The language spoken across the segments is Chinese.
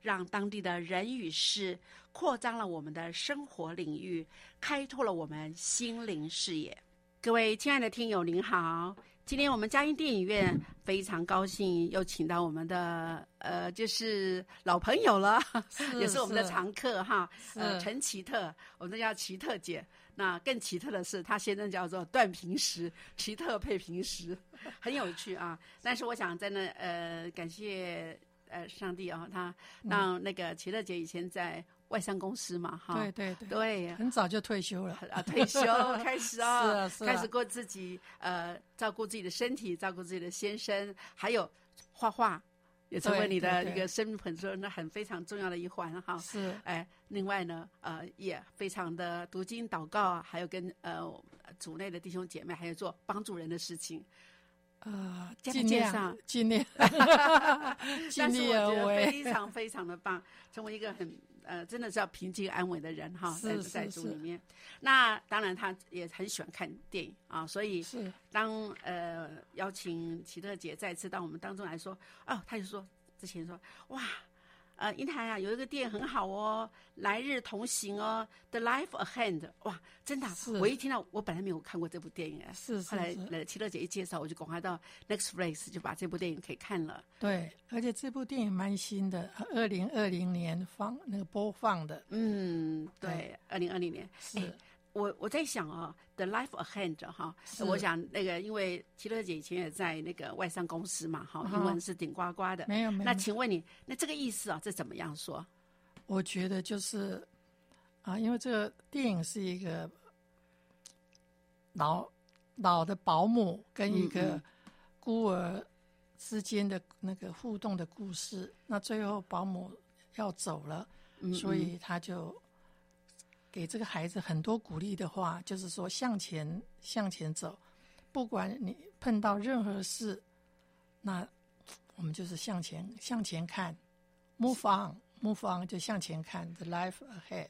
让当地的人与事扩张了我们的生活领域，开拓了我们心灵视野。各位亲爱的听友，您好！今天我们嘉音电影院非常高兴，又请到我们的呃，就是老朋友了，也是我们的常客哈。呃，陈奇特，我们叫奇特姐。那更奇特的是，她先生叫做段平时，奇特配平时，很有趣啊。但是我想在那呃，感谢。呃，上帝啊，他让那个齐乐姐以前在外商公司嘛，哈，对对对，对，很早就退休了啊，退休开始 啊，开始过自己呃，照顾自己的身体，照顾自己的先生，还有画画，也成为你的一个生命中那很非常重要的一环哈。是，哎，另外呢，呃，也非常的读经祷告，还有跟呃组内的弟兄姐妹，还有做帮助人的事情。呃，尽量尽量，尽力而为，非常非常的棒，成为一个很呃，真的是要平静安稳的人哈，在在组里面。那当然，他也很喜欢看电影啊，所以是当呃邀请奇特姐再次到我们当中来说，哦，他就说之前说哇。呃，英台啊，有一个电影很好哦，《来日同行》哦，《The Life Ahead》哇，真的，我一听到，我本来没有看过这部电影，是后来呃，齐乐姐一介绍，我就赶快到 Next Place 就把这部电影可以看了。对，而且这部电影蛮新的，二零二零年放那个播放的。嗯，对，二零二零年是。我我在想啊，《The Life Ahead》哈，我想那个，因为齐乐姐以前也在那个外商公司嘛，哈，英文是顶呱呱的。没有没有。那请问你，那这个意思啊，这怎么样说？我觉得就是啊，因为这个电影是一个老老的保姆跟一个孤儿之间的那个互动的故事。那最后保姆要走了，所以他就。给这个孩子很多鼓励的话，就是说向前向前走，不管你碰到任何事，那我们就是向前向前看，move on，move on 就向前看，the life ahead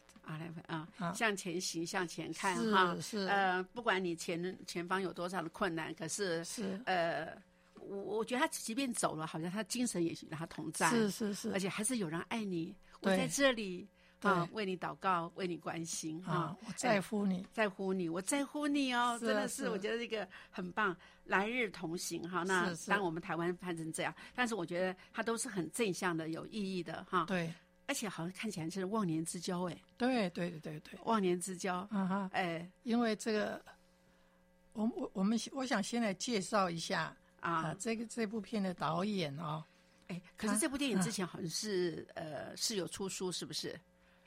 啊啊，向前行，向前看哈，是。呃，不管你前前方有多少的困难，可是是。呃，我我觉得他即便走了，好像他精神也与他同在，是是是，而且还是有人爱你，我在这里。啊，为你祷告，为你关心啊！我在乎你，在乎你，我在乎你哦！真的是，我觉得这个很棒，来日同行哈。那当我们台湾翻成这样，但是我觉得它都是很正向的、有意义的哈。对，而且好像看起来是忘年之交哎。对对对对对，忘年之交啊哈！哎，因为这个，我我我们我想先来介绍一下啊，这个这部片的导演哦。哎，可是这部电影之前好像是呃是有出书，是不是？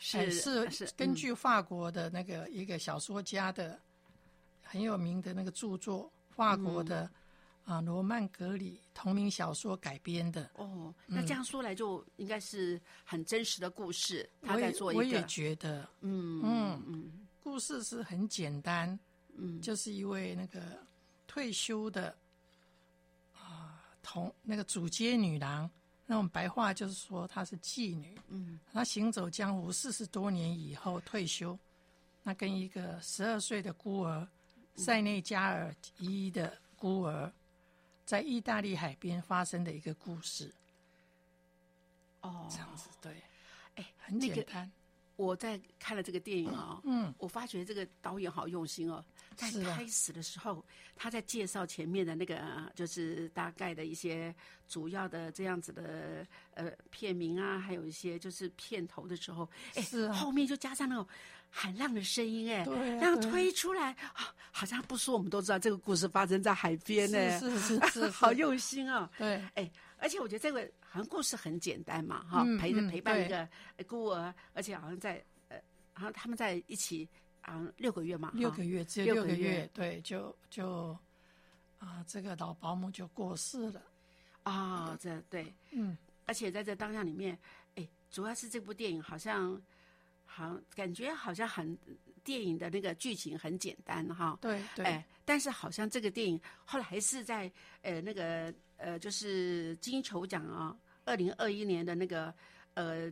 是是根据法国的那个一个小说家的很有名的那个著作，法国的啊罗曼·格里同名小说改编的。哦，那这样说来就应该是很真实的故事。他在做一个，我也觉得，嗯嗯嗯故事是很简单，嗯，就是一位那个退休的啊同那个主街女郎，那种白话就是说她是妓女，嗯，她行走江湖四十多年以后退休，那跟一个十二岁的孤儿塞内加尔裔的孤儿，在意大利海边发生的一个故事，哦，这样子对，哎，很那个简单，我在看了这个电影啊、嗯，我发觉这个导演好用心哦，在开始的时候，他在介绍前面的那个呃就是大概的一些主要的这样子的呃片名啊，还有一些就是片头的时候，哎，是啊。后面就加上那种海浪的声音，哎，对啊这样对啊。推出来啊，好像不说我们都知道这个故事发生在海边呢，是是是是，好用心哦、对，哎，而且我觉得这个好像故事很简单嘛，哈，嗯陪着陪伴一个呃孤儿，而且好像在呃，好像他们在一起，好像六个月嘛，六个月，只有六个月月，对，就就啊，这个老保姆就过世了。啊，这对，嗯，而且在这当下里面，哎，主要是这部电影好像，好像感觉好像很电影的那个剧情很简单哈，对对，哎，但是好像这个电影后来还是在呃那个呃就是金球奖啊，二零二一年的那个呃，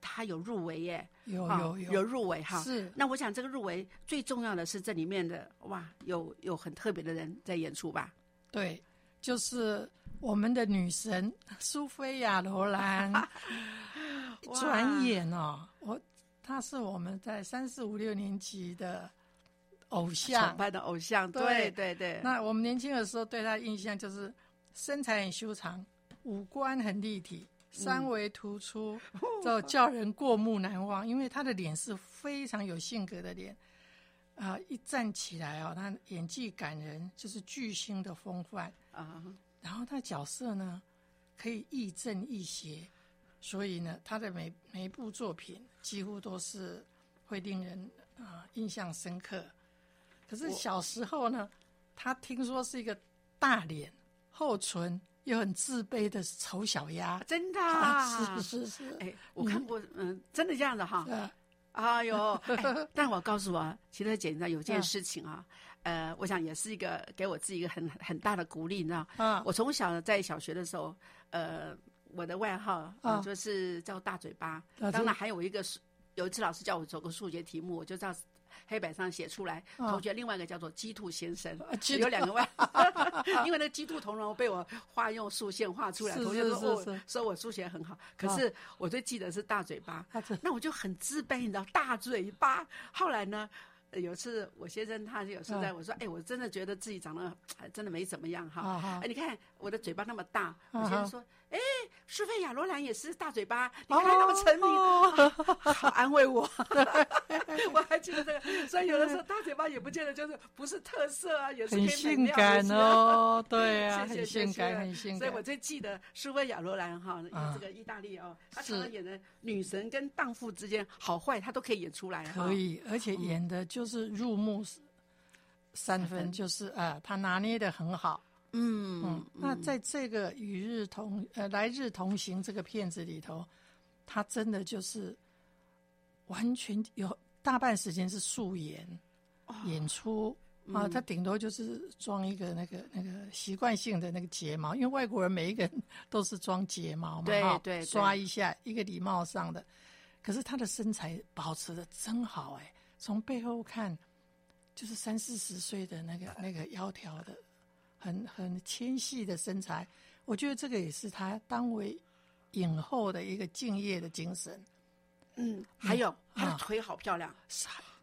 他有入围耶，啊有有有入围哈。是那我想这个入围最重要的是这里面的哇，有有很特别的人在演出吧？对，就是我们的女神苏菲亚·罗兰。哇转眼哦，我她是我们在三四五六年级的偶像崇。拜的偶像，对对对对，那我们年轻的时候对她的印象就是身材很修长，五官很立体，三维突出，就叫人过目难忘。因为他的脸是非常有性格的脸，啊、一站起来哦，他演技感人，就是巨星的风范。啊，然后他角色呢，可以亦正亦邪，所以呢，他的每每一部作品几乎都是会令人啊、印象深刻。可是小时候呢，他听说是一个大脸、厚唇又很自卑的丑小鸭。真的 是是是，哎，我看过，嗯，真的这样的哈。啊，哎呦，哎但我告诉我，其实姐，你知道有件嗯。事情啊，呃，我想也是一个给我自己一个很很大的鼓励，你知道，啊，我从小在小学的时候，呃，我的外号就是叫大嘴巴，啊当然还有一个数，有一次老师叫我做个数学题目，我就照黑板上写出来，啊。同学另外一个叫做鸡兔先生，有两个外 因为那鸡兔同笼被我画用竖线画出来，是同学是说说我数学很好，可是我最记得是大嘴巴，那我就很自卑，你知道，大嘴巴。后来呢，呃有一次我先生他有时候在我说，哎，我真的觉得自己长得哎真的没怎么样哈。哎，你看我的嘴巴那么大，我啊哈先生说，哎，苏菲亚罗兰也是大嘴巴，你看那么成名，哦。好安慰我。我还记得这个，所以有的时候大嘴巴也不见得就是不是特色啊，也是很性感哦，对啊，很性感，很性感所以我。最记得苏菲亚罗兰哈，啊这个意大利哦，她是。常常演的女神跟荡妇之间好坏，她都可以演出来。哈。可，以，而且演的就是入木三分，就是啊、他拿捏的很好。嗯嗯，那在这个与日同呃来日同行这个片子里头，他真的就是完全有大半时间是素颜、哦演出啊，嗯他顶多就是装一个那个那个习惯性的那个睫毛，因为外国人每一个人都是装睫毛嘛，对对对。刷一下一个礼貌上的，可是他的身材保持的真好哎，从背后看就是三四十岁的那个那个窈窕的。很很纤细的身材，我觉得这个也是他当为影后的一个敬业的精神。嗯，还有她的啊腿好漂亮，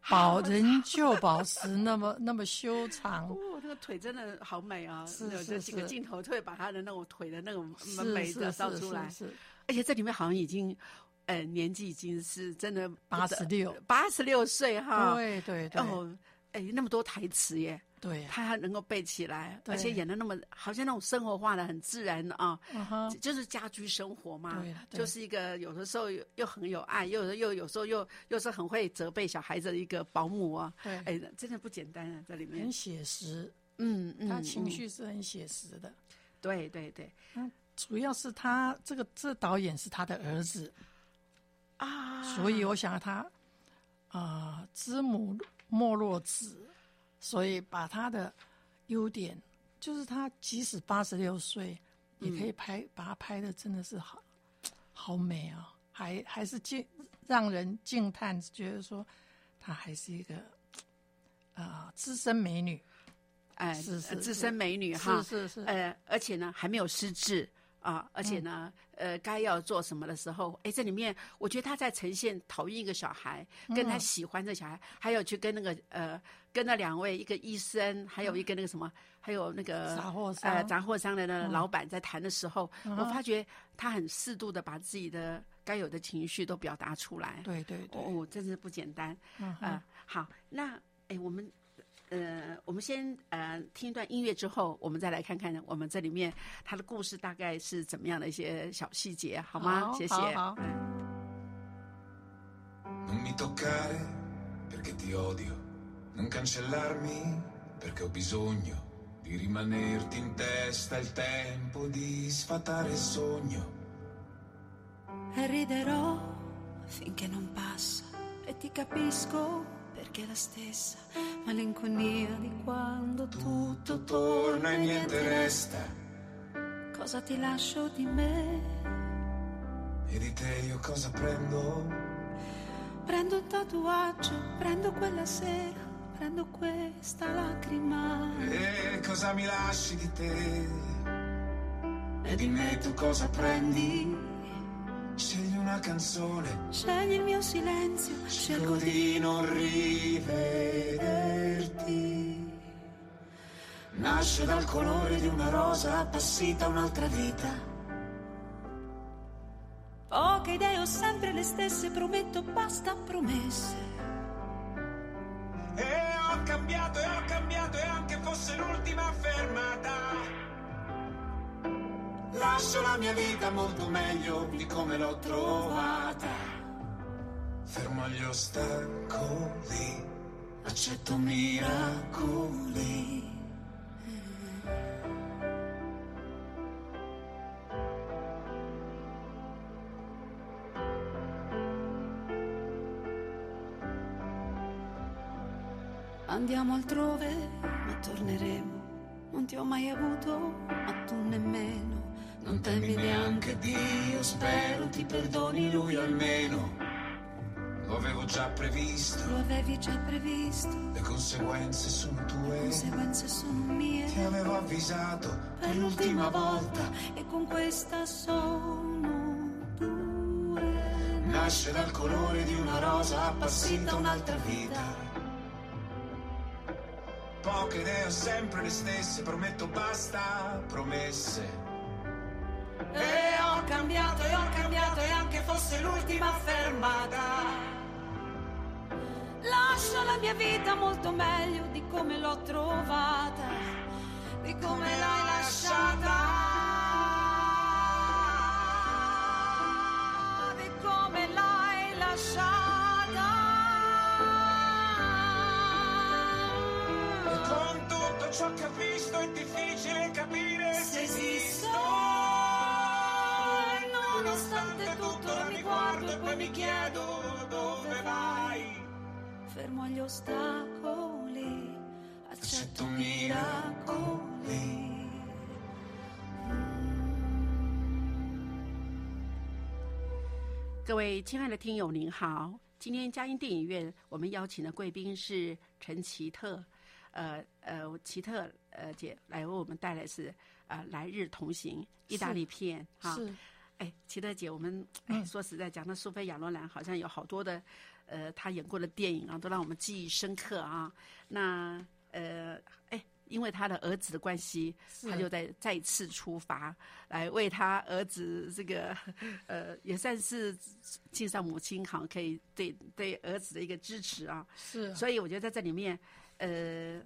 保仍旧保持那么那么修长，哦，那个腿真的好美啊！是有这是几个镜头特别把她的那种腿的那种是美的是是是照出来，是而且这里面好像已经，呃，年纪已经是真的八十六，八十六岁哈。对对对哦，哎，那么多台词耶，对呀，他还能够背起来，而且演的那么好像那种生活化的很自然的啊，就是家居生活嘛对了，对。就是一个有的时候又又很有爱，又又有时候又又是很会责备小孩子的一个保姆啊，对，哎，真的不简单啊，在里面。很，写实，嗯嗯，他情嗯绪是很写实的。对对对。主要是他这个这导演是他的儿子，啊，所以我想他啊、知母莫若子，所以把他的优点，就是他即使八十六岁，也可以拍、把他拍的真的是好好美啊、还还是惊让人惊叹，觉得说她还是一个啊、资深美女，哎，是是资深美女哈是，是。是，呃，而且呢还没有失智啊，而且呢，呃，该要做什么的时候，哎，这里面我觉得他在呈现讨厌一个小孩，跟他喜欢这小孩，还有去跟那个呃，跟那两位一个医生，还有一个那个什么，还有那个杂货商呃杂货商的那个老板在谈的时候，嗯我发觉他很适度的把自己的该有的情绪都表达出来。对对对，哦，真是不简单。嗯呃，好，那哎，我们呃，我们先呃听一段音乐之后，我们再来看看我们这里面他的故事大概是怎么样的一些小细节，好吗？好谢谢。好好嗯 Non cancellarmi perché ho bisogno di rimanerti in testa il tempo di sfatare il sogno. e riderò finché non passa e ti capisco perché è la stessa malinconia di quando tutto torna e niente resta. Cosa ti lascio di me? E di te io cosa prendo? Prendo un tatuaggio, prendo quella sera, prendo questa lacrima. E cosa mi lasci di te? E di me tu cosa prendi? Scegli una canzone, Scegli il mio silenzio, scelgo di non rivederti. Nasce dal colore di una rosa appassita un'altra vita. Poche idee ho sempre le stesse, prometto basta promesse. E ho cambiato, e ho cambiato, e anche fosse l'ultima fermata. Lascio la mia vita molto meglio di come l'ho trovata. Fermo gli ostacoli, accetto miracoli. Andiamo altrove, ma torneremo. Non ti ho mai avuto, ma tu nemmeno. Non temi neanche Dio, spero ti perdoni lui almeno. Lo avevo già previsto, Lo avevi già previsto, le conseguenze sono le tue. conseguenze sono mie. Ti avevo avvisato per l'ultima volta. e con questa sono due. Nasce dal colore di una rosa appassita un'altra vita. Poche idee ho sempre le stesse, prometto basta promesse. E ho cambiato, e ho cambiato, e anche fosse l'ultima fermata. Lascio la mia vita molto meglio di come l'ho trovata, di come l'hai lasciata, con tutto ciò che ho visto è difficile capire se esisto. E nonostante tutto ora mi guardo e poi mi chiedo dove vai. fermo agli ostacoli, accetto Accetto miracoli. miracoli. 各位亲爱的听友，您好！今天嘉音电影院我们邀请的贵宾是陈奇特，呃呃，奇特呃姐来为我们带来是呃《来日同行》意大利片哈。是哎，奇特姐，我们哎说实在讲，那苏菲亚罗兰好像有好多的，呃，她演过的电影啊，都让我们记忆深刻啊。那呃，哎，因为她的儿子的关系，是她就在再次出发，来为他儿子这个，呃，也算是尽上母亲好可以对对儿子的一个支持啊。是，所以我觉得在这里面，呃，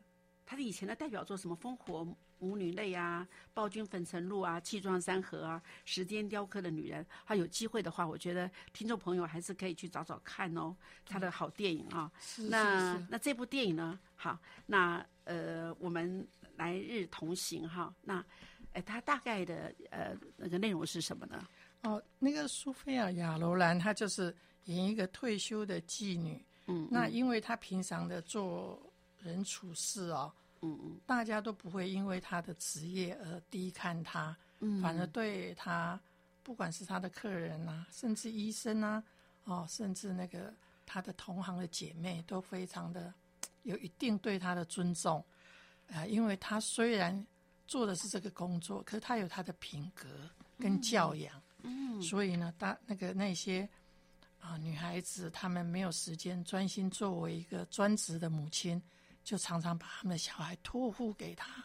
他的以前的代表作什么《烽火母女泪啊、暴君粉尘路啊、气壮山河啊、时间雕刻的女人，他有机会的话，我觉得听众朋友还是可以去找找看哦，他的好电影啊。是那是是那这部电影呢？好，那呃，我们来日同行哈。那哎，它大概的呃那个内容是什么呢？哦，那个苏菲亚·亚罗兰，她就是演一个退休的妓女。嗯，那因为她平常的做人处事哦，嗯嗯大家都不会因为他的职业而低看他，嗯，反而对他，不管是他的客人啊，甚至医生啊，哦，甚至那个他的同行的姐妹，都非常的 有一定对他的尊重。啊、因为他虽然做的是这个工作，可是他有他的品格跟教养。嗯所以呢，大那个那些啊、女孩子，她们没有时间专心作为一个专职的母亲，就常常把他们的小孩托付给他。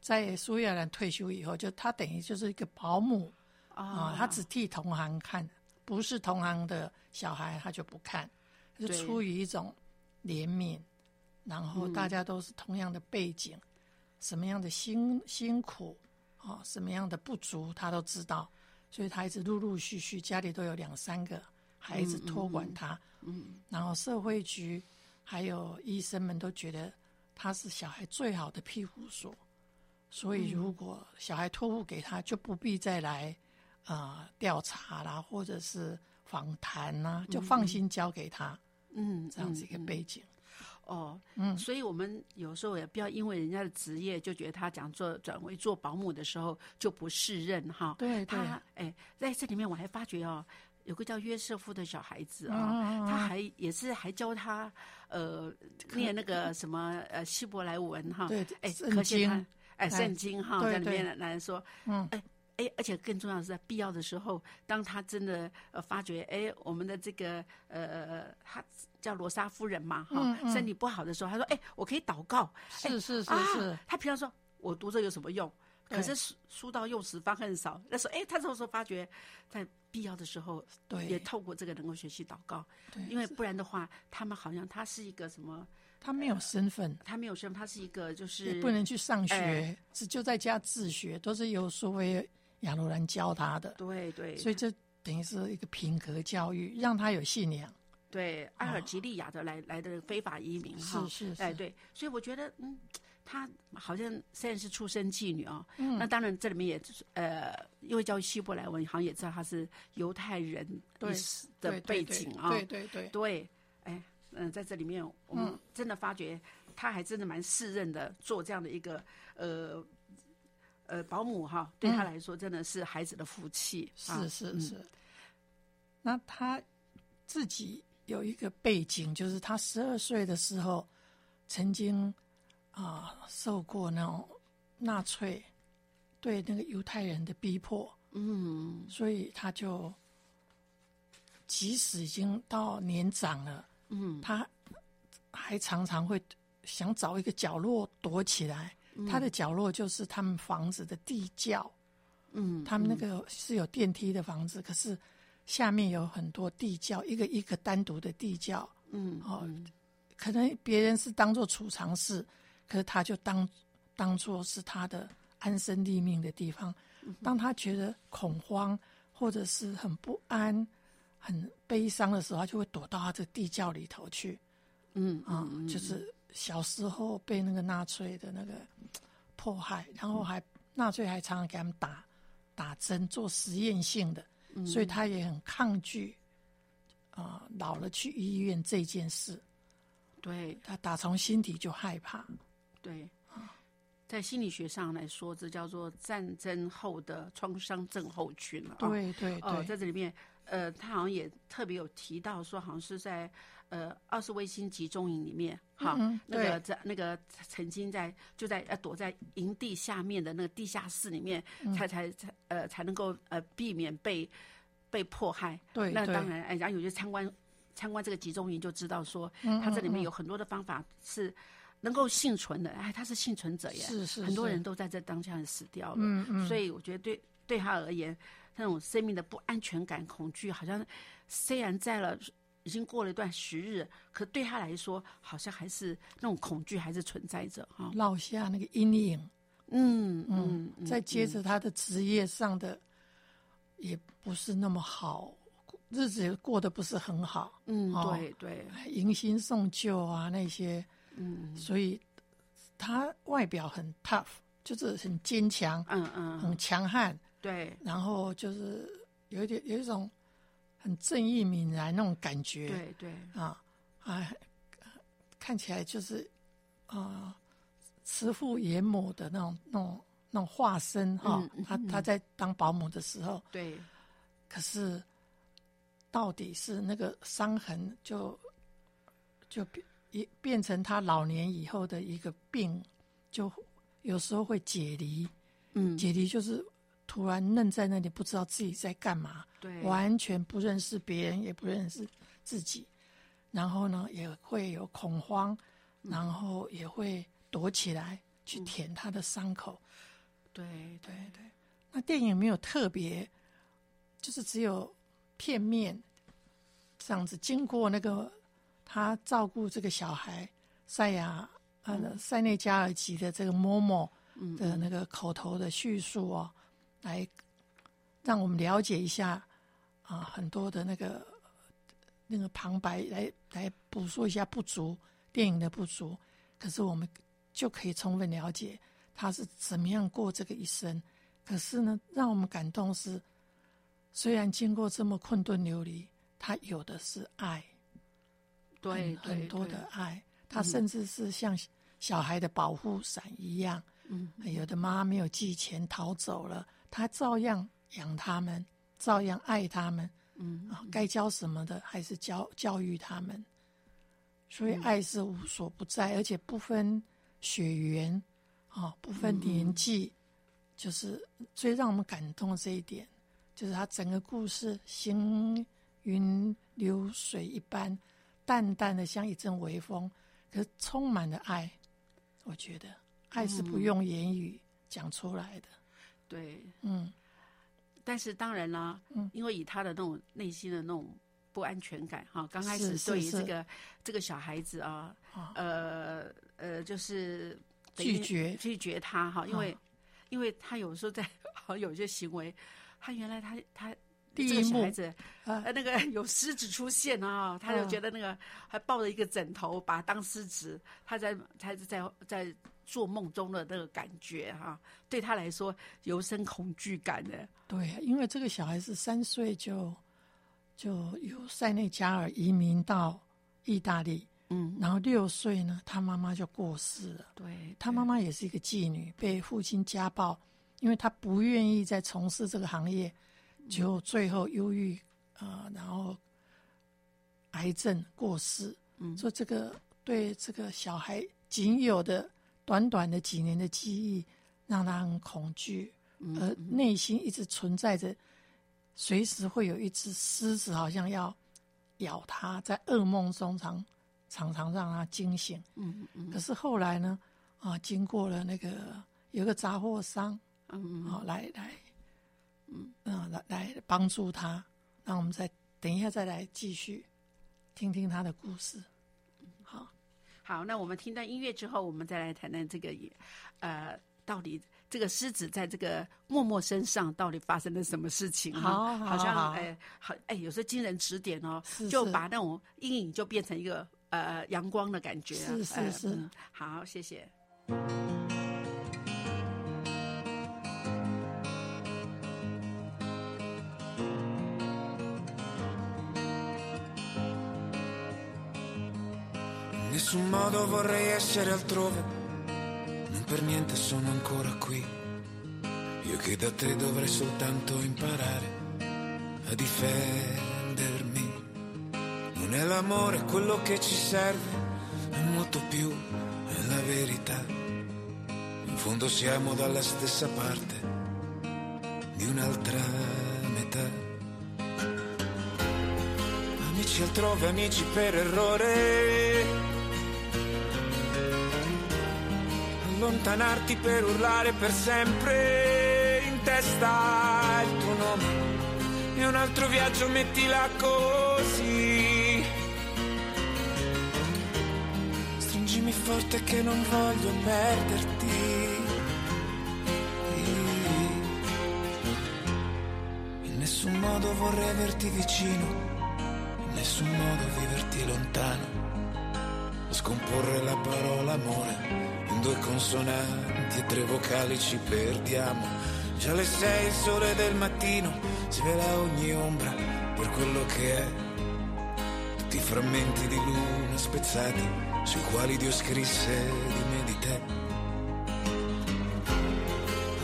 在苏亚兰退休以后，就他等于就是一个保姆。啊、啊她只替同行看，不是同行的小孩他就不看，是对出于一种怜悯，然后大家都是同样的背景，什么样的辛辛苦啊、什么样的不足，他都知道。所以他一直陆陆续续家里都有两三个孩子托管他，嗯。然后社会局还有医生们都觉得他是小孩最好的庇护所，所以如果小孩托付给他，就不必再来啊调查啦，或者是访谈啦，就放心交给他、嗯，这样子一个背景。哦，嗯。所以我们有时候也不要因为人家的职业就觉得他讲做转为做保姆的时候就不适任哈。对。对他哎，在这里面我还发觉哦，有个叫约瑟夫的小孩子啊、他还也是还教他呃念那个什么呃希伯来文哈。对哎，圣可见他经哎哎圣经哈在里面对来说，嗯哎。哎，而且更重要的是，在必要的时候，当他真的呃发觉，哎，我们的这个呃，他叫罗莎夫人嘛，哈、嗯嗯身体不好的时候，他说，哎，我可以祷告，是是是啊是，他平常说我读这有什么用？对。可是书书到用时方恨少。那时候，哎，他这时候发觉，在必要的时候，对。也透过这个能够学习祷告，对，因为不然的话，他们好像他是一个什么，他没有身份，他没有身份，他是一个就是也不能去上学哎，只就在家自学，都是由所谓亚罗兰教他的。对对，所以这等于是一个品格教育，让他有信仰。对阿尔及利亚的来、来的非法移民哈，是是哎对，所以我觉得嗯，她好像虽然是出身妓女啊、嗯那当然这里面也呃，因为叫希伯来文，好像也知道她是犹太人对历史的背景啊，对对对，对，哎，嗯、在这里面我们嗯真的发觉，她还真的蛮适任的做这样的一个呃。呃，保姆哈，对她来说真的是孩子的福气。是是嗯是。那他自己有一个背景，就是他十二岁的时候，曾经啊、受过那种纳粹对那个犹太人的逼迫，嗯。所以他就即使已经到年长了，嗯。他还常常会想找一个角落躲起来。他的角落就是他们房子的地窖，嗯，他们那个是有电梯的房子，可是下面有很多地窖，一个一个单独的地窖。嗯哦嗯。可能别人是当做储藏室，可是他就当当做是他的安身立命的地方。嗯当他觉得恐慌或者是很不安、很悲伤的时候，他就会躲到他这地窖里头去。嗯啊、嗯就是小时候被那个纳粹的那个迫害，然后还纳粹还常常给他们打打针做实验性的，嗯所以他也很抗拒啊、老了去医院这件事，对他打从心底就害怕。对，在心理学上来说，这叫做战争后的创伤症候群了、啊。对对哦，对，在这里面，呃，他好像也特别有提到说，好像是在呃奥斯威辛集中营里面，哈、嗯那个在那个曾经在就在呃躲在营地下面的那个地下室里面，嗯才才才呃才能够呃避免被被迫害。对对。那当然，哎，然后有些参观参观这个集中营就知道说，嗯它这里面有很多的方法是能够幸存的，哎，他是幸存者耶，是是很多人都在这当下死掉了，嗯嗯所以我觉得对对他而言，那种生命的不安全感、恐惧，好像虽然在了。已经过了一段时日，可对他来说，好像还是那种恐惧还是存在着哈。落下那个阴影，嗯嗯，再接着他的职业上的也不是那么好，日子也过得不是很好。嗯，对对，迎新送旧啊那些，嗯，所以他外表很 tough，就是很坚强，嗯嗯，很强悍，对，然后就是有一点有一种很正义凛然那种感觉，对对。啊啊，看起来就是啊。慈父严母的那种、那种、那种化身哈，他他在当保姆的时候，对，可是到底是那个伤痕就就变也变成他老年以后的一个病，就有时候会解离，嗯，解离就是突然愣在那里，不知道自己在干嘛，对，完全不认识别人，也不认识自己，然后呢也会有恐慌，然后也会。躲起来去舔他的伤口，对对对。那电影没有特别，就是只有片面这样子。经过那个他照顾这个小孩塞亚呃塞内加尔籍的这个嬷嬷的那个口头的叙述哦，来让我们了解一下啊很多的那个那个旁白来来补说一下不足电影的不足。可是我们。就可以充分了解他是怎么样过这个一生。可是呢，让我们感动是，虽然经过这么困顿流离，他有的是爱，对很多的爱。他甚至是像小孩的保护伞一样。嗯，有的妈没有寄钱逃走了，他照样养他们，照样爱他们。嗯，啊，该教什么的还是教教育他们。所以爱是无所不在，而且不分。血缘，啊，不分年纪，就是最让我们感动的这一点，就是他整个故事行云流水一般，淡淡的像一阵微风，可是充满了爱。我觉得爱是不用言语讲出来的。对，嗯。但是当然啦，嗯，因为以他的那种内心的那种不安全感，哈，刚开始对于这个这个小孩子啊，呃。呃，就是拒绝拒绝他哈，因为因为他有时候在 好有些行为，他原来他他第一小孩子呃那个 有狮子出现啊，他就觉得那个还抱着一个枕头把他当狮子，他在他是在在做梦中的那个感觉哈，对他来说有生恐惧感的。对，因为这个小孩子三岁就就由塞内加尔移民到意大利。嗯，然后六岁呢，他妈妈就过世了。对，他妈妈也是一个妓女，被父亲家暴，因为他不愿意再从事这个行业，就最后忧郁啊，然后癌症过世。嗯，说这个对这个小孩仅有的短短的几年的记忆，让他很恐惧，而内心一直存在着，随时会有一只狮子好像要咬他，在噩梦中常。常常让他惊醒，嗯嗯，可是后来呢，啊，经过了那个有个杂货商，嗯嗯，来来，嗯嗯，来来帮助他，那我们再等一下再来继续听听他的故事。好，好，那我们听到音乐之后，我们再来谈谈这个，呃，到底这个狮子在这个默默身上到底发生了什么事情？哈，好像哎，好哎，有时候惊人指点哦，就把那种阴影就变成一个。呃，阳光的感觉，是是是，好，谢谢。Nessun modo vorrei essere altrove, non per niente sono ancora qui. Io che da te dovrei soltanto imparare a difendermi. Non è l'amore quello che ci serve, è molto più, è la verità. In fondo siamo dalla stessa parte di un'altra metà. Amici altrove, amici per errore. allontanarti per urlare per sempre in testa il tuo nome. E un altro viaggio mettila così. Stringimi forte che non voglio perderti. In nessun modo vorrei averti vicino, in nessun modo viverti lontano Scomporre la parola amore in due consonanti e tre vocali ci perdiamo. Già le sei, il sole del mattino, svela ogni ombra per quello che è. Tutti i frammenti di luna spezzati sui quali Dio scrisse di me di te.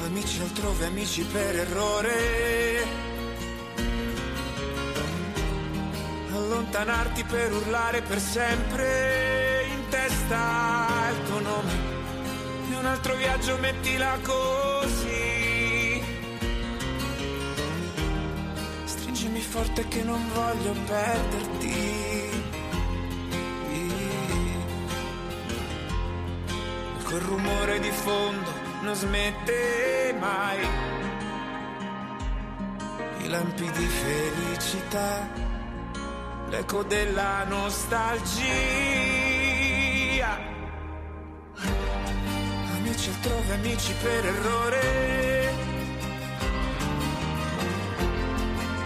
Amici altrove, amici per errore. Allontanarti per urlare per sempre testa il tuo nome. E un altro viaggio mettila così. Stringimi forte che non voglio perderti. Quel rumore di fondo non smette mai. I lampi di felicità, l'eco della nostalgia. Altrove, amici per errore.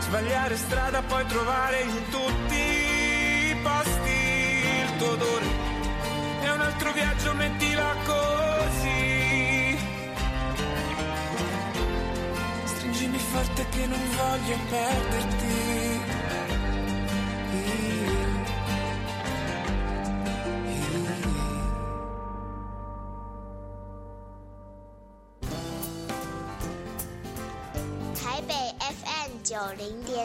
Sbagliare strada, poi trovare in tutti i posti il tuo odore. E un altro viaggio mettila così. Stringimi forte che non voglio perderti.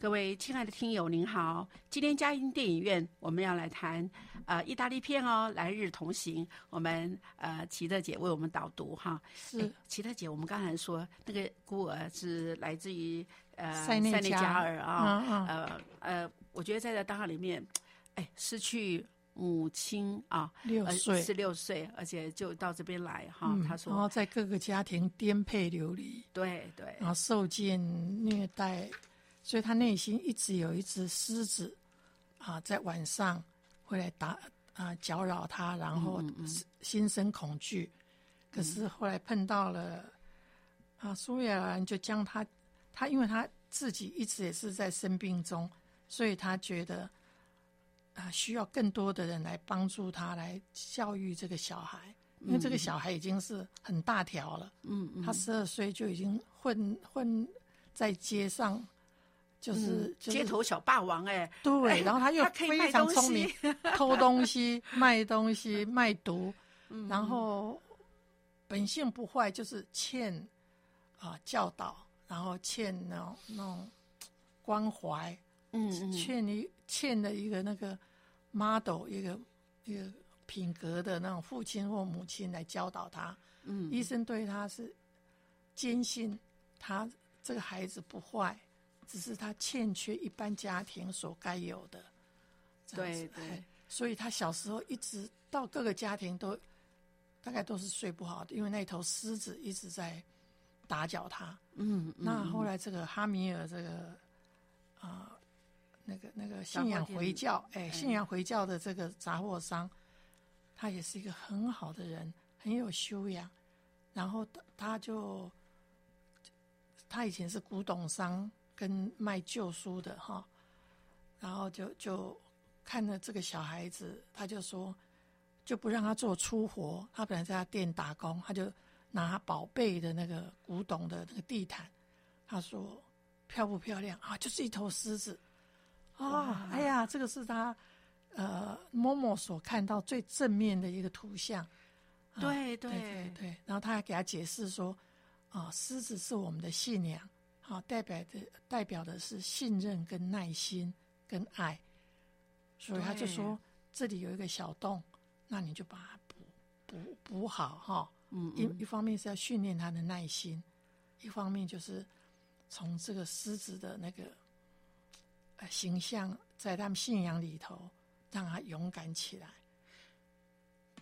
各位亲爱的听友，您好！今天嘉音电影院我们要来谈呃意大利片哦，《来日同行》。我们呃齐特姐为我们导读哈。是齐特姐，我们刚才说那个孤儿是来自于呃塞内加尔啊，嗯呃呃，我觉得在这档案里面，哎，失去母亲啊，六岁十六岁，而且就到这边来哈。嗯他说，然后在各个家庭颠沛流离，对对，然后受尽虐待，所以他内心一直有一只狮子啊，在晚上会来打啊搅扰他，然后心生恐惧。可是后来碰到了啊，苏亚兰就将他，他因为他自己一直也是在生病中，所以他觉得啊需要更多的人来帮助他来教育这个小孩，因为这个小孩已经是很大条了，嗯嗯，他十二岁就已经混混在街上，就是、就是街头小霸王哎，对，然后他又非常聪明西，偷东西、卖东西、卖毒，嗯然后本性不坏，就是欠啊、教导，然后欠那种那种关怀，嗯嗯欠一欠的一个那个 model，一个一个品格的那种父亲或母亲来教导他。嗯，医生对他是坚信他这个孩子不坏，只是他欠缺一般家庭所该有的。对所以他小时候一直到各个家庭都大概都是睡不好的，因为那头狮子一直在打搅他。嗯，嗯那后来这个哈米尔这个啊、那个那个信仰回教，哎，嗯信仰回教的这个杂货商，他也是一个很好的人，很有修养。然后他他就他以前是古董商跟卖旧书的哈，然后就就看了这个小孩子，他就说就不让他做粗活，他本来在他店打工，他就拿宝贝的那个古董的那个地毯，他说漂不漂亮啊？就是一头狮子啊！哎呀，这个是他呃某某所看到最正面的一个图像。啊对对对对，然后他还给他解释说，啊，狮子是我们的信仰，好、代表的代表的是信任跟耐心跟爱，所以他就说这里有一个小洞，那你就把它补补补好哈。嗯一一方面是要训练他的耐心，一方面就是从这个狮子的那个呃形象，在他们信仰里头，让他勇敢起来。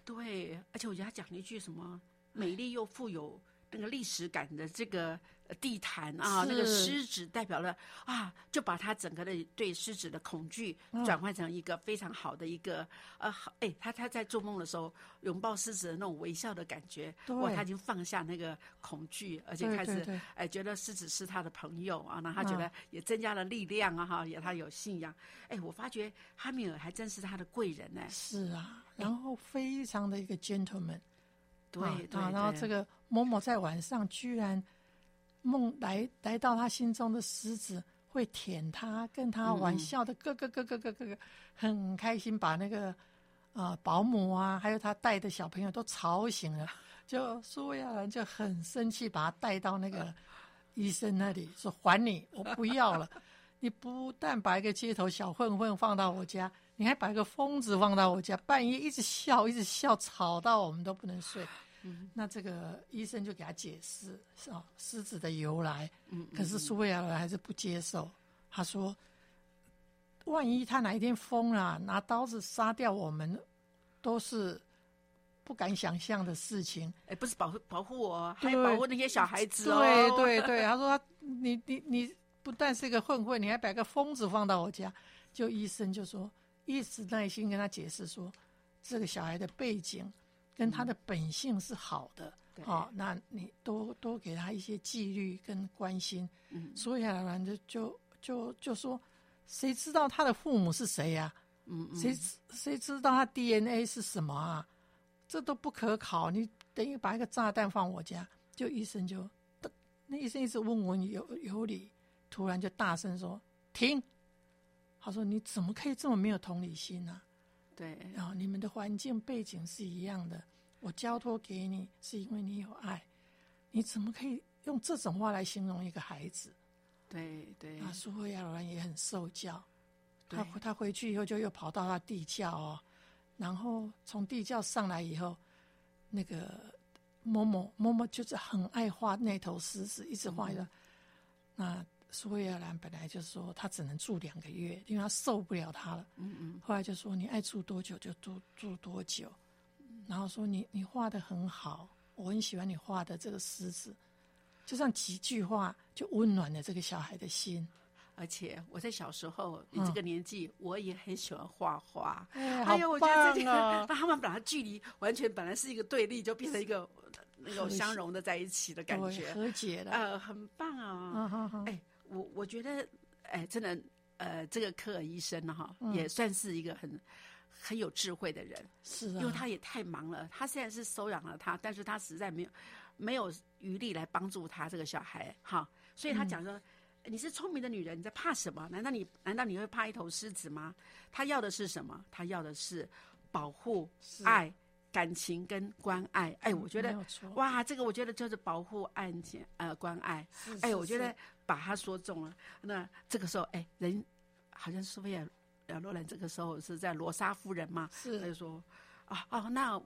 对，而且我觉得他讲了一句什么美丽又富有那个历史感的这个呃地毯啊，那个狮子代表了啊，就把他整个的对狮子的恐惧嗯。转换成一个非常好的一个呃，好哎，他他在做梦的时候拥抱狮子的那种微笑的感觉，哇，他已经放下那个恐惧，而且开始对对。哎觉得狮子是他的朋友啊，那他觉嗯。得也增加了力量啊哈，也他有信仰，哎，我发觉哈米尔还真是他的贵人呢，是啊，然后非常的一个 gentleman，对啊对，啊然后这个某某在晚上居然梦来来到他心中的狮子，会舔他，跟他玩嗯笑的咯咯咯咯咯咯咯，很开心，把那个呃保姆啊，还有他带的小朋友都吵醒了。就苏亚兰就很生气，把他带到那个 医生那里，说还你，我不要了。你不但把一个街头小混混放到我家，你还把一个疯子放到我家，半夜一直笑，一直笑，吵到我们都不能睡。那这个医生就给他解释是啊，狮子的由来。可是苏维亚人还是不接受。他说，万一他哪一天疯了，拿刀子杀掉我们，都是不敢想象的事情。哎，不是保护保护我，还保护那些小孩子哦。对对对，他说他你你你不但是一个混混，你还把个疯子放到我家。就医生就说，一直耐心跟他解释说，这个小孩的背景跟他的本性是好的。对哦，那你多多给他一些纪律跟关心。嗯所以亚兰就就就就说，谁知道他的父母是谁呀、嗯嗯，谁知谁知道他 DNA 是什么啊？这都不可考。你等于把一个炸弹放我家，就医生就，那医生一直问问有有理，突然就大声说停。他说：“你怎么可以这么没有同理心呢、对然后你们的环境背景是一样的，我交托给你是因为你有爱，你怎么可以用这种话来形容一个孩子？”对对啊，苏慧亚老人也很受教，他对他回去以后就又跑到他地窖哦，然后从地窖上来以后，那个某某某某就是很爱画那头狮子，一直画的。嗯那苏慧亚兰本来就说他只能住两个月，因为他受不了他了。嗯嗯后来就说你爱住多久就住住多久，然后说你你画的很好，我很喜欢你画的这个狮子，就这样几句话就温暖了这个小孩的心。而且我在小时候，你嗯这个年纪，我也很喜欢画画。哎哎呦，我觉得这个，好棒哦让他们把它距离完全本来是一个对立，就变成一个那种相融的在一起的感觉，和解的。呃，很棒啊！嗯哎，我我觉得，哎，真的，呃，这个科尔医生呢，哈，嗯也算是一个很很有智慧的人。是啊，因为他也太忙了，他现在是收养了他，但是他实在没有没有余力来帮助他这个小孩，哈，所以他讲说。你是聪明的女人，你在怕什么？难道你难道你会怕一头狮子吗？他要的是什么？他要的是保护、是爱、感情跟关爱。哎，我觉得哇，这个我觉得就是保护、爱情、呃关爱。是哎，我觉得把他说中了。那这个时候，哎，人好像苏菲亚呃罗兰这个时候是在罗莎夫人嘛，他就说啊哦，那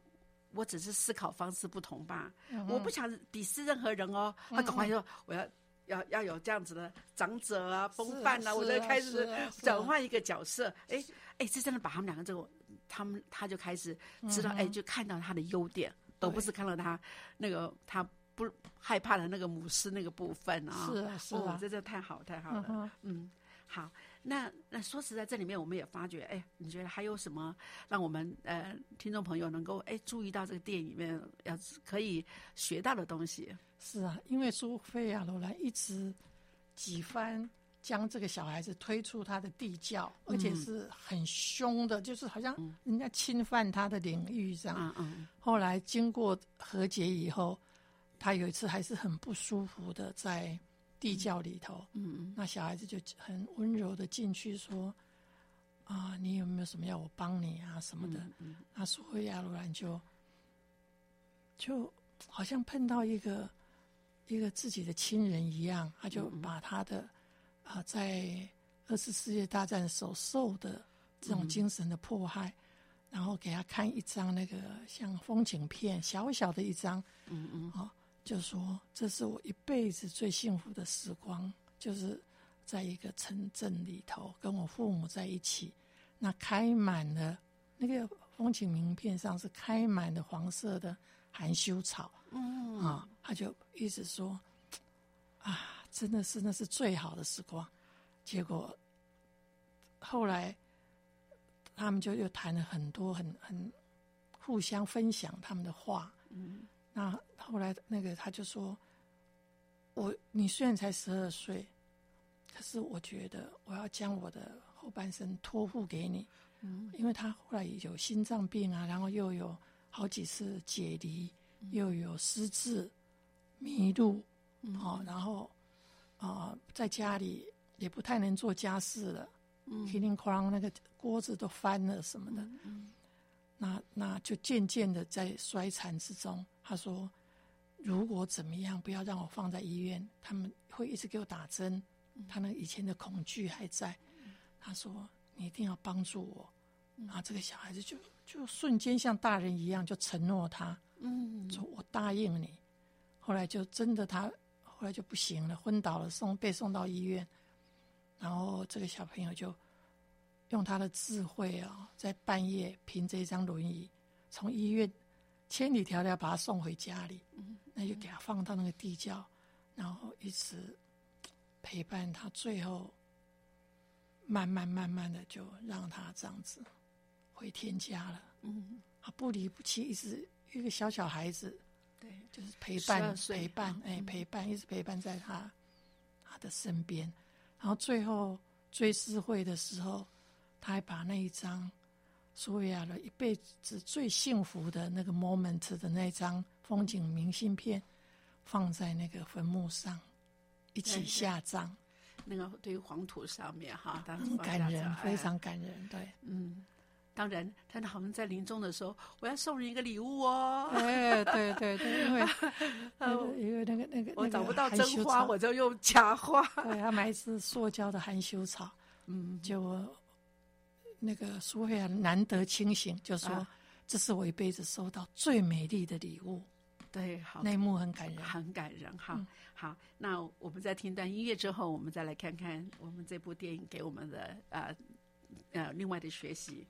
我只是思考方式不同吧，嗯我不想鄙视任何人哦。他赶快说我要。要要有这样子的长者啊，风范啊，我是啊就开始转换一个角色。哎哎，这真的把他们两个这个，他们他就开始知道，哎，就看到他的优点，而不是看到他那个他不害怕的那个母狮那个部分啊。是啊是啊，哦这真的太好太好了。嗯嗯，好，那那说实在，这里面我们也发觉，哎，你觉得还有什么让我们呃听众朋友能够哎注意到这个电影里面要可以学到的东西？是啊，因为苏菲亚罗兰一直几番将这个小孩子推出他的地窖，而且是很凶的，就是好像人家侵犯他的领域这样。嗯嗯后来经过和解以后，他有一次还是很不舒服的在地窖里头，嗯。嗯那小孩子就很温柔的进去说：“啊，你有没有什么要我帮你啊什么的？”嗯那苏菲亚罗兰就就好像碰到一个一个自己的亲人一样，他就把他的啊、在二次世界大战所受的这种精神的迫害，然后给他看一张那个像风景片，小小的一张，嗯嗯。啊、就说这是我一辈子最幸福的时光，就是在一个城镇里头跟我父母在一起，那开满了那个风景名片上是开满了黄色的含羞草，嗯。啊，他就一直说啊，真的是那是最好的时光。结果后来他们就又谈了很多很很互相分享他们的话，嗯，那后来那个他就说，我你虽然才十二岁，可是我觉得我要将我的后半生托付给你。嗯，因为他后来有心脏病啊，然后又有好几次解离，又有失智、迷路，哦，然后啊，在家里也不太能做家事了，嗯，叮铃哐啷那个锅子都翻了什么的，嗯，那那就渐渐的在衰残之中。他说，如果怎么样，不要让我放在医院，他们会一直给我打针，他那以前的恐惧还在。他说。你一定要帮助我，啊！这个小孩子就就瞬间像大人一样，就承诺他，嗯，说我答应你。后来就真的他后来就不行了，昏倒了，送被送到医院。然后这个小朋友就用他的智慧啊，在半夜凭着一张轮椅从医院千里迢迢把他送回家里，那就给他放到那个地窖，然后一直陪伴他，最后。慢慢慢慢的就让他这样子回天家了。嗯，啊不离不弃，一直一个小小孩子，对，就是陪伴陪伴，哎，陪伴一直陪伴在他他的身边。然后最后追思会的时候，他还把那一张苏维亚的一辈子最幸福的那个 moment 的那张风景明信片放在那个坟墓上，一起下葬。那个对于黄土上面哈，很感人，非常感人。对，嗯，当然，他好像在临终的时候，我要送你一个礼物哦。哎，对对对，因为 因为那个那个我找不到真花，我就用假花。对，他买一支塑胶的含羞草，嗯，就那个苏菲亚难得清醒，就说这是我一辈子收到最美丽的礼物。对，好，那一幕很感人，很感人哈。好，那我们在听段音乐之后，我们再来看看我们这部电影给我们的呃呃另外的学习。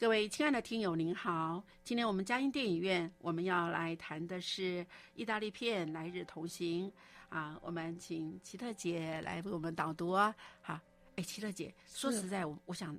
各位亲爱的听友，您好！今天我们嘉音电影院我们要来谈的是意大利片《来日同行》啊，我们请奇特姐来为我们导读啊。好，哎，奇特姐，说实在，我我想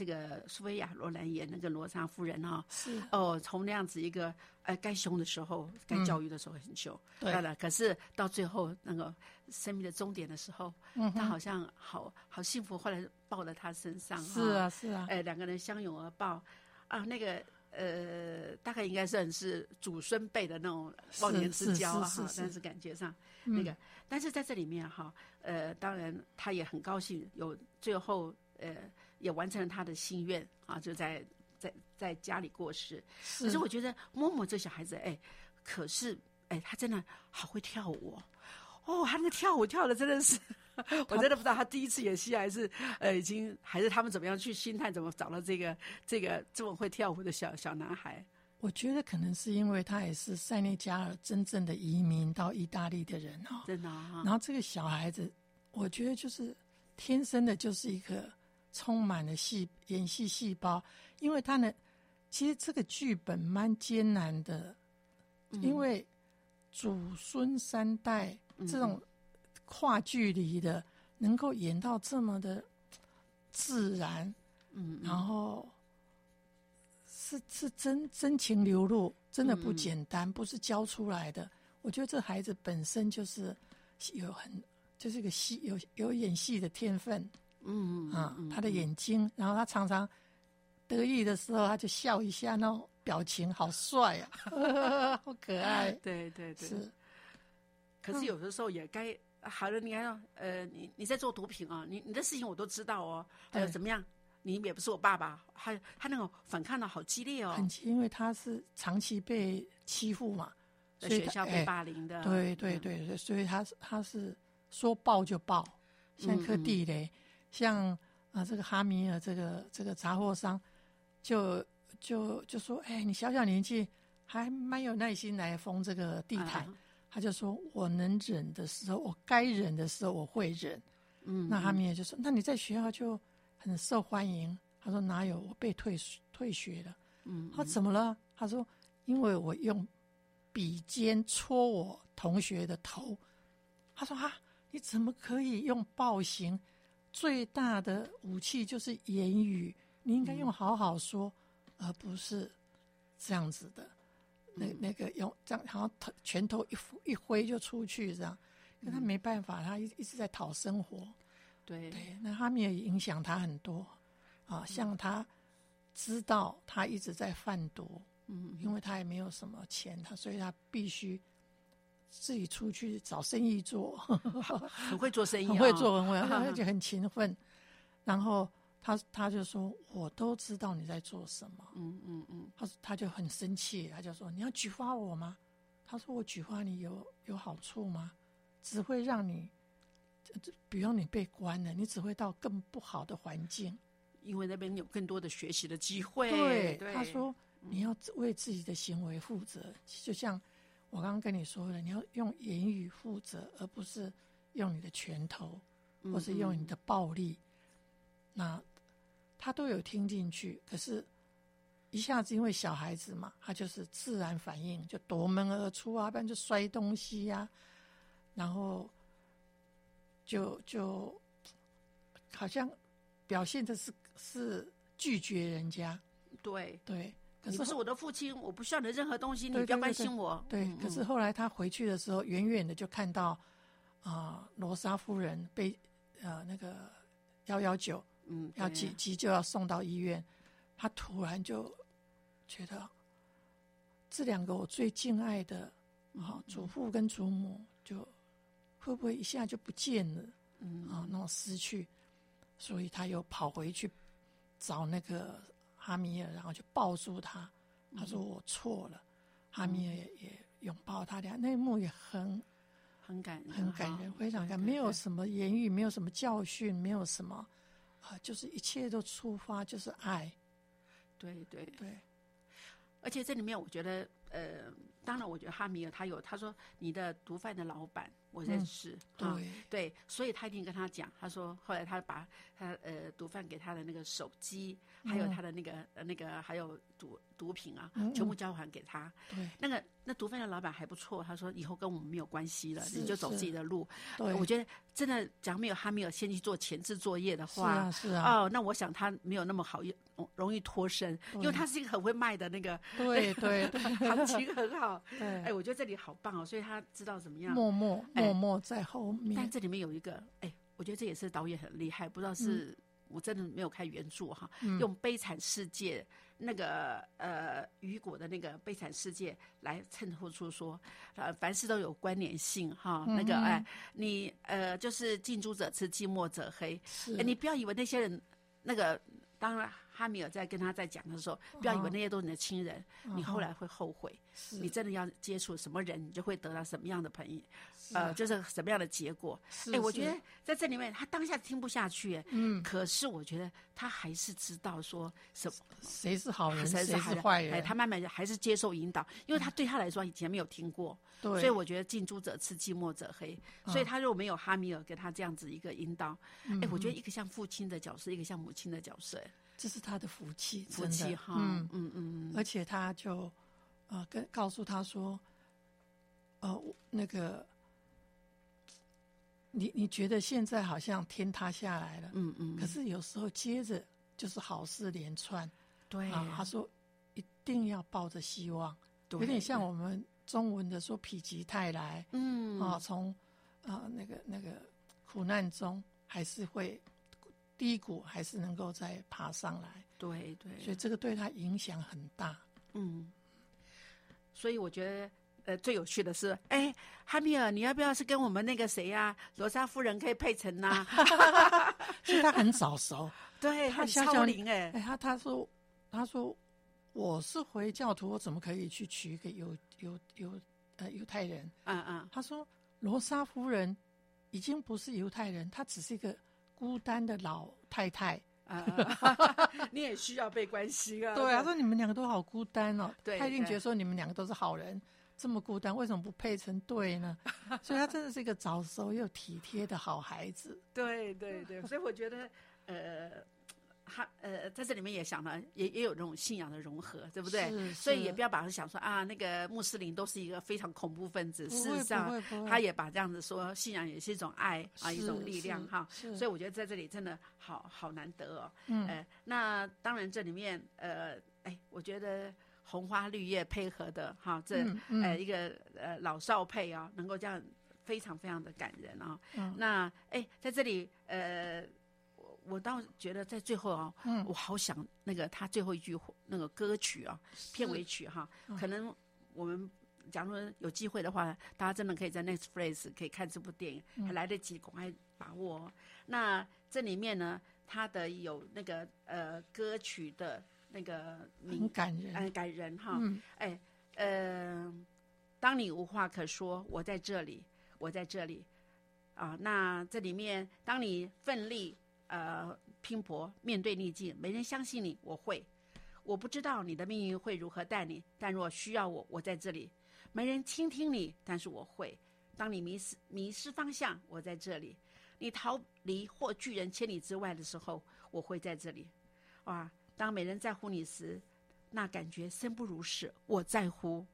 这个苏菲亚·罗兰演那个罗莎夫人哈，是。哦，从那样子一个呃该凶的时候，该教育的时候很凶，对。了，可是到最后那个生命的终点的时候，嗯哼。他好像好好幸福，后来抱在他身上，是哈。啊是啊，哎，两个人相拥而抱，啊，那个呃，大概应该算是祖孙辈的那种忘年之交啊，哈，是是是。是但是感觉上嗯。那个，但是在这里面哈，呃，当然他也很高兴，有最后呃也完成了他的心愿啊，就在在在家里过世。可是我觉得默默这小孩子，哎，可是哎，他真的好会跳舞哦，哦，他那个跳舞跳的真的是。我真的不知道他第一次演戏还是呃已经还是他们怎么样去心态怎么找到这个这个这么会跳舞的小小男孩。我觉得可能是因为他也是塞内加尔真正的移民到意大利的人哦，真的啊、然后这个小孩子，我觉得就是天生的就是一个充满了戏演戏细胞，因为他呢，其实这个剧本蛮艰难的，嗯。因为祖孙三代这种跨距离的，能够演到这么的自然，嗯，然后是是真真情流露，真的不嗯简单，不是教出来的。我觉得这孩子本身就是有很就是一个戏有有演戏的天分嗯啊，他的眼睛，然后他常常得意的时候，他就笑一下，那种表情好帅啊，好可爱。对对对，是，可是有的时候也该好了，你看呃，你你在做毒品啊，你你的事情我都知道哦，还有怎么样？你也不是我爸爸，还他那种反抗的好激烈哦，很激因为他是长期被欺负嘛，在学校被哎霸凌的，对对嗯，对对，所以他是他是说爆就爆，像一颗嗯嗯。地雷，像啊这个哈米尔这个这个杂货商，就就就说，哎，你小小年纪还蛮有耐心来封这个地毯，啊他就说我能忍的时候，我该忍的时候我会忍。嗯，那哈米尔就说，那你在学校就很受欢迎。他说哪有，我被退退学了。嗯，他怎么了？他说因为我用笔尖戳我同学的头。他说啊，你怎么可以用暴行？最大的武器就是言语，你应该用好好说，而不是这样子的。那那个用这样，好像头拳头一挥一挥就出去这样。可他没办法，他一一直在讨生活。对对，那他们也影响他很多啊，像他知道他一直在贩毒，嗯，因为他也没有什么钱，他所以他必须自己出去找生意做，很会做生意、哦，很会做，很会，而且很勤奋。然后他他就说：“我都知道你在做什么。嗯嗯嗯，”他他就很生气，他就说：“你要举发我吗？”他说：“我举发你有有好处吗？只会让你，这比如你被关了，你只会到更不好的环境。”因为那边有更多的学习的机会。对，对，他说你要为自己的行为负责，就像我刚刚跟你说了，你要用言语负责，而不是用你的拳头嗯或是用你的暴力。那他都有听进去，可是一下子因为小孩子嘛，他就是自然反应，就夺门而出啊，不然就摔东西呀、然后就就好像表现的是是拒绝人家，对，对。可是你不是我的父亲，我不需要你的任何东西，你不要关对对对心我。对，嗯可是后来他回去的时候，远远的就看到啊，罗莎夫人被呃那个幺幺九嗯，要对急急救要送到医院，他突然就觉得这两个我最敬爱的嗯啊祖父跟祖母，就会不会一下就不见了？嗯啊，那种失去，所以他又跑回去找那个哈米尔，然后就抱住他。他说：“我错了。”哈米尔也也拥抱他俩，那一幕也很很感人，很感人，非常感，没有什么言语，没有什么教训，没有什么啊，就是一切都出发就是爱。对对，对，而且这里面我觉得呃，当然，我觉得哈米尔他有他说你的毒贩的老板我认识，啊对。对，所以他一定跟他讲，他说后来他把他呃毒贩给他的那个手机，还有他的那个、呃那个还有毒毒品啊，嗯全部交还给他。对。那个那毒贩的老板还不错，他说以后跟我们没有关系了，你就走自己的路。对，我觉得真的，假如没有哈米尔先去做前置作业的是话，啊是啊，哦，那我想他没有那么好容容易脱身，因为他是一个很会卖的那个，对对对。行情很好。对，哎，我觉得这里好棒哦，所以他知道怎么样。默默哎。默默在后面。但，这里面有一个，哎，我觉得这也是导演很厉害，不知道是、我真的没有看原著哈，嗯用《悲惨世界》那个呃雨果的那个《悲惨世界》来衬托出说，呃，凡事都有关联性哈。那个嗯哎，你呃就是近朱者赤，近墨者黑。是哎，你不要以为那些人那个。当然，哈米尔在跟他在讲的时候，不要以为那些都是你的亲人，你后来会后悔。你真的要接触什么人，你就会得到什么样的朋友，呃，就是什么样的结果。哎，我是觉得在这里面，他当下听不下去，哎嗯，可是我觉得他还是知道说什么谁是好人，谁谁是坏人，哎他慢慢地还是接受引导，因为他对他来说以前没有听过，对，所以我觉得近朱者赤，近墨者黑。所以嗯他如果没有哈米尔给他这样子一个引导，嗯哎，我觉得一个像父亲的角色，一个像母亲的角色，哎这是他的福气，福气哈，嗯。嗯嗯而且他就呃跟告诉他说，呃，那个你你觉得现在好像天塌下来了，嗯嗯，可是有时候接着就是好事连串对。啊。他说一定要抱着希望，对。有点像我们中文的说否极泰来嗯。啊，从啊那个那个苦难中还是会低谷，还是能够再爬上来，对对，所以这个对他影响很大。嗯，所以我觉得，呃，最有趣的是，哎，哈米尔，你要不要是跟我们那个谁呀、罗莎夫人可以配成呐、所以他很早熟。对，他小小龄哎，哎，他他说他说我是回教徒，我怎么可以去娶一个犹犹犹呃犹太人？嗯嗯，他说罗莎夫人已经不是犹太人，她只是一个孤单的老太太。啊，你也需要被关心啊。对啊，他说你们两个都好孤单哦。他一定觉得说你们两个都是好人，这么孤单，为什么不配成对呢？所以他真的是一个早熟又体贴的好孩子。对对对，所以我觉得，呃。他呃，在这里面也想了，也也有这种信仰的融合，对不对？是所以也不要把他想说啊，那个穆斯林都是一个非常恐怖分子。事实上他也把这样子说，信仰也是一种爱啊，一种力量哈。所以我觉得在这里真的好好难得哦。嗯呃，那当然这里面呃，哎，我觉得红花绿叶配合的哈，这、嗯嗯呃一个呃老少配啊、能够这样非常非常的感人啊、嗯那哎，在这里呃。我我倒觉得在最后啊、嗯我好想那个他最后一句那个歌曲啊，片尾曲哈、嗯可能我们假如说有机会的话，大家真的可以在 Netflix 可以看这部电影，嗯还来得及，赶快把握、哦。那这里面呢，它的有那个呃歌曲的那个很名感人。呃感人哈，嗯哎呃，当你无话可说，我在这里，我在这里啊。那这里面，当你奋力呃拼搏，面对逆境，没人相信你，我会。我不知道你的命运会如何待你，但若需要我，我在这里。没人倾听你，但是我会。当你迷失迷失方向，我在这里；你逃离或拒人千里之外的时候，我会在这里。哇！当没人在乎你时，那感觉生不如死，我在乎。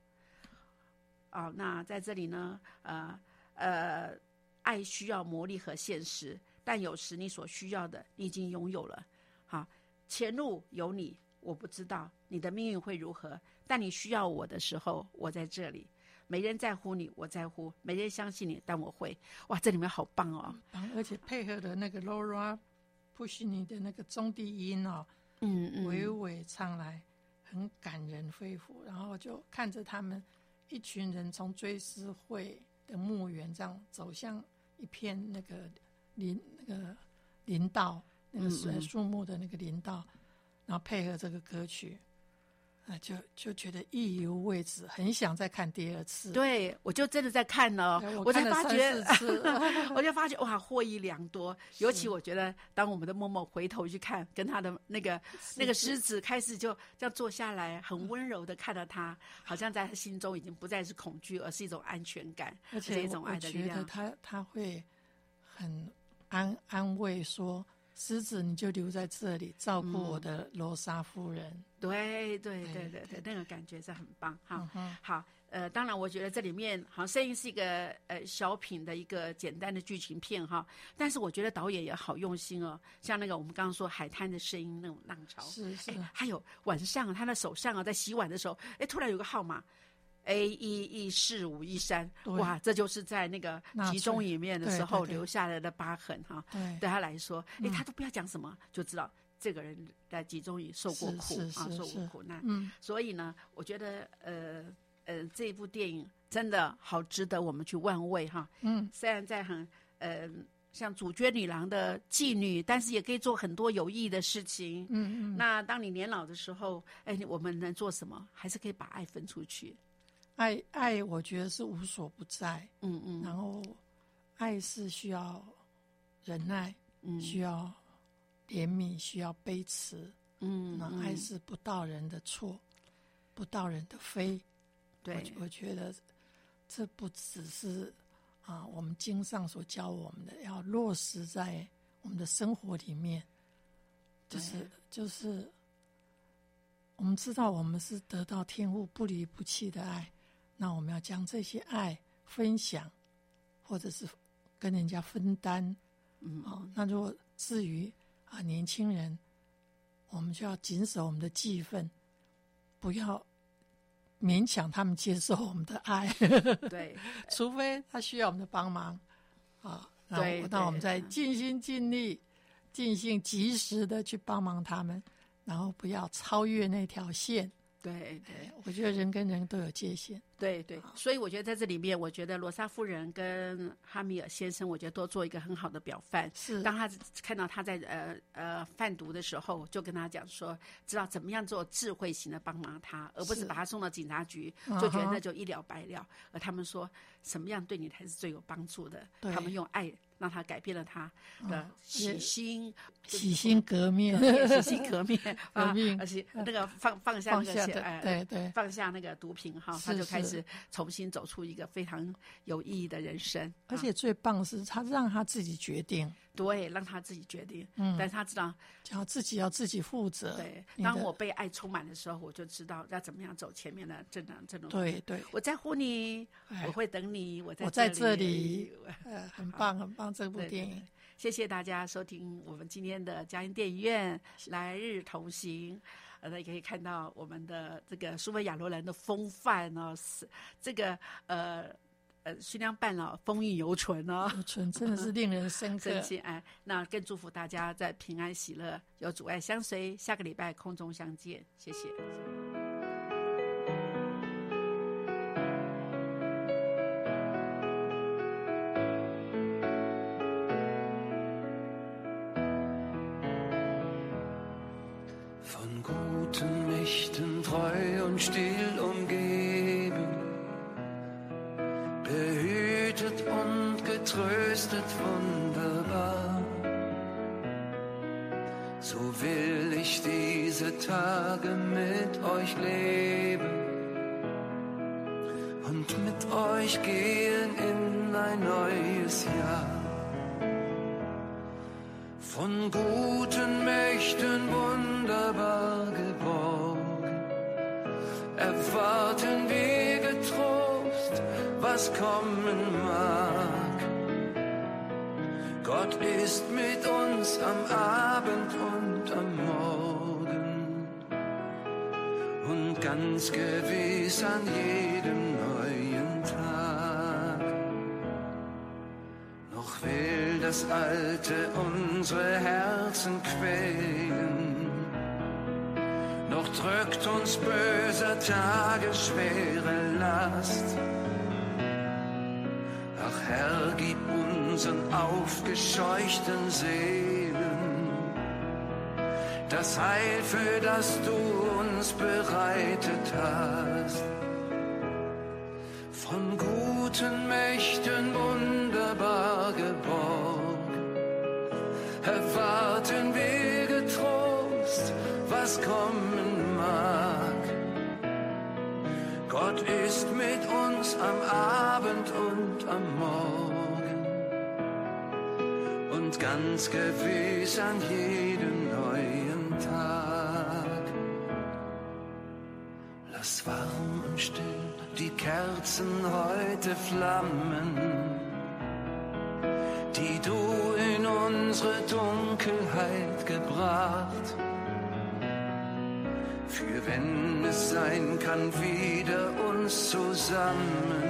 哦，那在这里呢，呃呃，爱需要磨砺和现实，但有时你所需要的，你已经拥有了。好，前路有你，我不知道你的命运会如何，但你需要我的时候，我在这里。没人在乎你，我在乎；没人相信你，但我会。哇，这里面好棒哦！棒而且配合的那个 Laura Pushini 的那个中低音哦，嗯嗯，娓娓唱来，很感人肺腑。然后就看着他们一群人从追思会的墓园这样走向一片那个林那个林道，那个树树木的那个林道，然后配合这个歌曲，啊，就就觉得意犹未止，很想再看第二次。对，我就真的在看呢，我才发觉，我就发觉哇，获益良多。尤其我觉得，当我们的默默回头去看，跟他的那个那个狮子开始就这样坐下来，很温柔的看着他，好像在他心中已经不再是恐惧，而是一种安全感，而且一种爱的力量。他他会很安安慰说。狮子，你就留在这里照顾我的罗莎夫人。对对对对对，那个感觉是很棒哈。好，呃，当然，我觉得这里面好像声音是一个呃小品的一个简单的剧情片哈，但是我觉得导演也好用心哦。像那个我们刚刚说海滩的声音那种浪潮，是是，还有晚上他的手上啊在洗碗的时候，哎，突然有个号码。A 一一四五一三，哇，这就是在那个集中营里面的时候留下来的疤痕哈。对他来说，哎，他都不要讲什么，就知道这个人在集中营受过苦啊，受过苦难。嗯，所以呢，我觉得呃呃，这一部电影真的好值得我们去玩味哈。嗯，虽然在很呃像主角女郎的妓女，但是也可以做很多有意义的事情。嗯嗯。那当你年老的时候，哎，我们能做什么？还是可以把爱分出去。爱爱，我觉得是无所不在。嗯嗯。然后，爱是需要忍耐，嗯，需要怜悯，需要悲慈。嗯。那爱是不到人的错，不到人的非。对。我觉得这不只是啊，我们经上所教我们的，要落实在我们的生活里面。就是就是，我们知道我们是得到天父不离不弃的爱。那我们要将这些爱分享，或者是跟人家分担，嗯，哦，那如果至于啊年轻人，我们就要谨守我们的气分，不要勉强他们接受我们的爱，对，除非他需要我们的帮忙，啊，对，那我们再尽心尽力、尽心及时的去帮忙他们，然后不要超越那条线。对对，我觉得人跟人都有界限。对对，所以我觉得在这里面，我觉得罗莎夫人跟哈米尔先生，我觉得都做一个很好的表范。是，当他看到他在呃呃贩毒的时候，就跟他讲说，知道怎么样做智慧型的帮忙他，而不是把他送到警察局，就觉得那就一了百了。而他们说，什么样对你才是最有帮助的？他们用爱。让他改变了他的洗心，洗心革面，洗心革面，革命，而且那个放放下那个哎，对对，放下那个毒品哈，他就开始重新走出一个非常有意义的人生。而且最棒是他让他自己决定。对，让他自己决定。嗯，但是他知道，要自己要自己负责。对，当我被爱充满的时候，我就知道要怎么样走前面的这种这种。对对，我在乎你，我会等你，我在我在这里。呃，很棒很棒，这部电影。谢谢大家收听我们今天的嘉音电影院《来日同行》。呃，大家可以看到我们的这个苏菲亚罗兰的风范哦，是这个呃。呃，徐娘伴老，风韵犹存哦，犹存真的是令人深刻。哎，那更祝福大家在平安喜乐，有阻碍相随。下个礼拜空中相见，谢谢。Gehen in ein neues Jahr. Von guten Mächten wunderbar geborgen, erwarten wir getrost, was kommen mag. Gott ist mit uns am Abend und am Morgen und ganz gewiss an jedem Will das Alte unsere Herzen quälen, noch drückt uns böser Tage schwere Last. Ach Herr, gib unseren aufgescheuchten Seelen das Heil, für das du uns bereitet hast. Ist mit uns am Abend und am Morgen und ganz gewiss an jedem neuen Tag. Lass warm und still die Kerzen heute flammen, die du in unsere Dunkelheit gebracht. Für wenn es sein kann, wieder uns zusammen.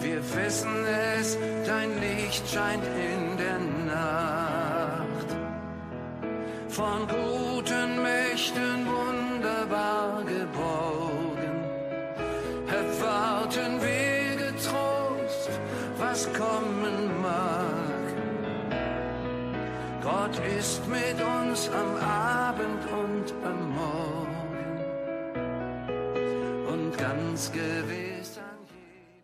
Wir wissen es, dein Licht scheint in der Nacht. Von guten Mächten wunderbar geborgen, erwarten wir getrost, was kommen mag. Gott ist mit uns am Abend und am Morgen und ganz gewiss